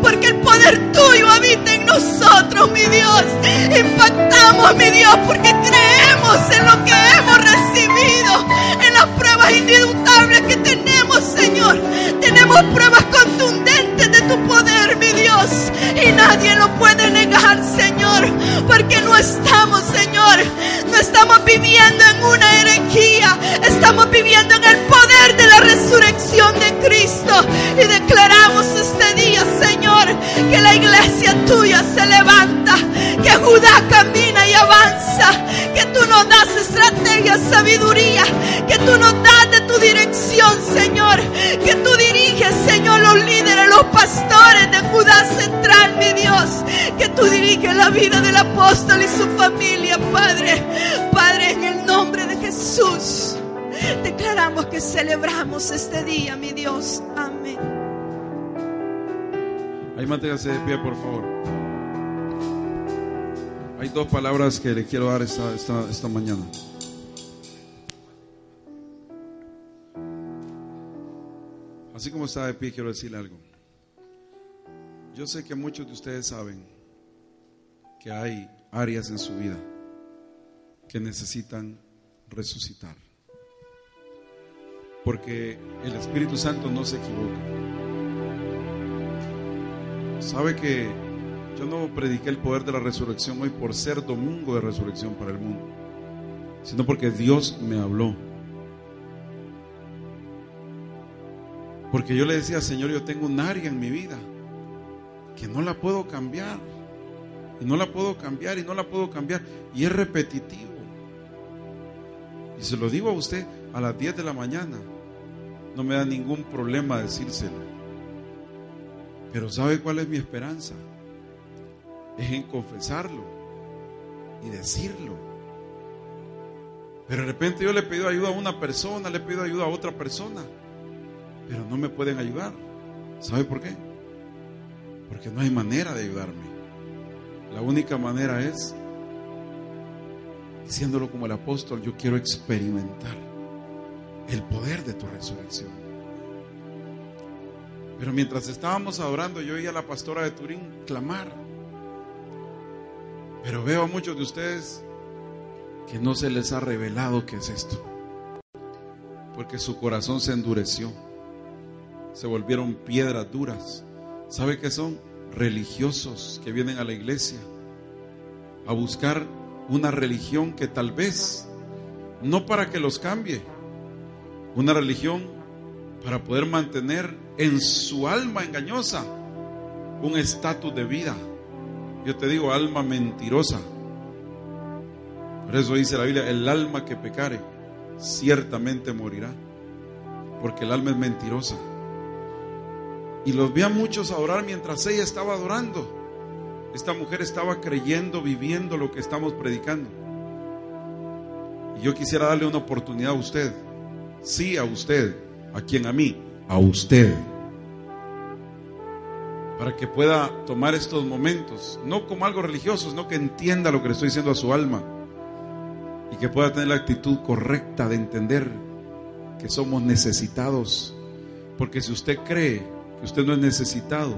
porque el poder tuyo habita en nosotros, mi Dios. Impactamos, mi Dios, porque creemos en lo que hemos recibido, en las pruebas indubitables que tenemos, Señor. Tenemos pruebas contundentes de tu poder, mi Dios, y nadie lo puede negar, Señor, porque no estamos, Señor, no estamos viviendo en una herejía, estamos viviendo en el poder de la resurrección de Cristo. Y declaramos este día, Señor, que la iglesia tuya se levanta, que Judá camina y avanza, que tú nos das estrategia, sabiduría, que tú nos das de tu dirección, Señor, que tú diriges, Señor, los líderes, los pastores de Judá Central, mi Dios, que tú diriges la vida del apóstol y su familia, Padre, Padre, en el nombre de Jesús. Declaramos que celebramos este día, mi Dios. Amén. Ahí manténgase de pie, por favor. Hay dos palabras que le quiero dar esta, esta, mañana. Así como está de pie, quiero decirle algo. Yo sé que muchos de ustedes saben que hay áreas en su vida que necesitan resucitar. Porque el Espíritu Santo no se equivoca. Sabe que yo no prediqué el poder de la resurrección hoy por ser domingo de resurrección para el mundo, sino porque Dios me habló. Porque yo le decía, Señor, yo tengo un área en mi vida que no la puedo cambiar. Y no la puedo cambiar y no la puedo cambiar. Y es repetitivo. Y se lo digo a usted a las 10 de la mañana. No me da ningún problema decírselo. Pero ¿sabe cuál es mi esperanza? Es en confesarlo y decirlo. Pero de repente yo le pido ayuda a una persona, le pido ayuda a otra persona. Pero no me pueden ayudar. ¿Sabe por qué? Porque no hay manera de ayudarme. La única manera es diciéndolo como el apóstol, yo quiero experimentar el poder de tu resurrección. Pero mientras estábamos adorando, yo oía a la pastora de Turín clamar. Pero veo a muchos de ustedes que no se les ha revelado qué es esto. Porque su corazón se endureció. Se volvieron piedras duras. ¿Sabe qué son? Religiosos que vienen a la iglesia a buscar una religión que tal vez, no para que los cambie, una religión para poder mantener en su alma engañosa un estatus de vida. Yo te digo, alma mentirosa. Por eso dice la Biblia, el alma que pecare ciertamente morirá, porque el alma es mentirosa. Y los vi a muchos adorar mientras ella estaba adorando. Esta mujer estaba creyendo, viviendo lo que estamos predicando. Y yo quisiera darle una oportunidad a usted. Sí, a usted. ¿A quien A mí. A usted. Para que pueda tomar estos momentos, no como algo religioso, sino que entienda lo que le estoy diciendo a su alma. Y que pueda tener la actitud correcta de entender que somos necesitados. Porque si usted cree usted no es necesitado,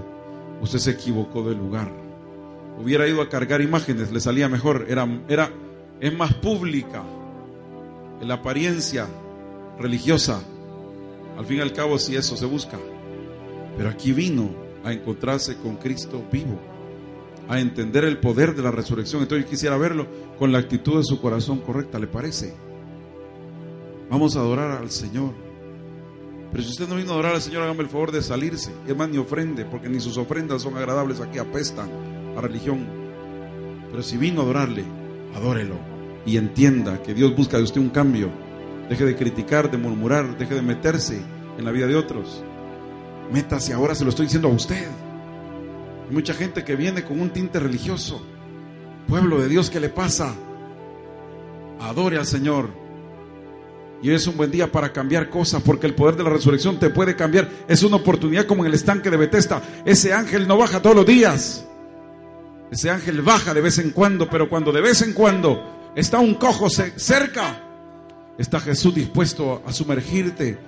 usted se equivocó del lugar hubiera ido a cargar imágenes, le salía mejor. Era, era, es más pública en la apariencia religiosa. Al fin y al cabo, si eso se busca. Pero aquí vino a encontrarse con Cristo vivo, a entender el poder de la resurrección. Entonces yo quisiera verlo con la actitud de su corazón correcta, ¿le parece? Vamos a adorar al Señor. Pero si usted no vino a adorar al Señor, hágame el favor de salirse. Es más, ni ofrende, porque ni sus ofrendas son agradables aquí, apestan religión. Pero si vino a adorarle, adórelo y entienda que Dios busca de usted un cambio. Deje de criticar, de murmurar, deje de meterse en la vida de otros. Métase ahora, se lo estoy diciendo a usted. Hay mucha gente que viene con un tinte religioso. Pueblo de Dios, ¿qué le pasa? Adore al Señor. Y es un buen día para cambiar cosas, porque el poder de la resurrección te puede cambiar. Es una oportunidad como en el estanque de Bethesda. Ese ángel no baja todos los días. Ese ángel baja de vez en cuando, pero cuando de vez en cuando está un cojo cerca, está Jesús dispuesto a sumergirte.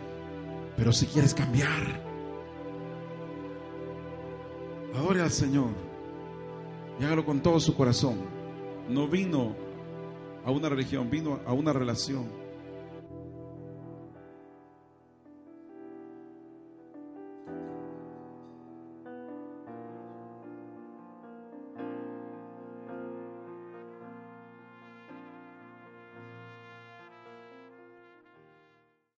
Pero si quieres cambiar, adore al Señor y hágalo con todo su corazón. No vino a una religión, vino a una relación.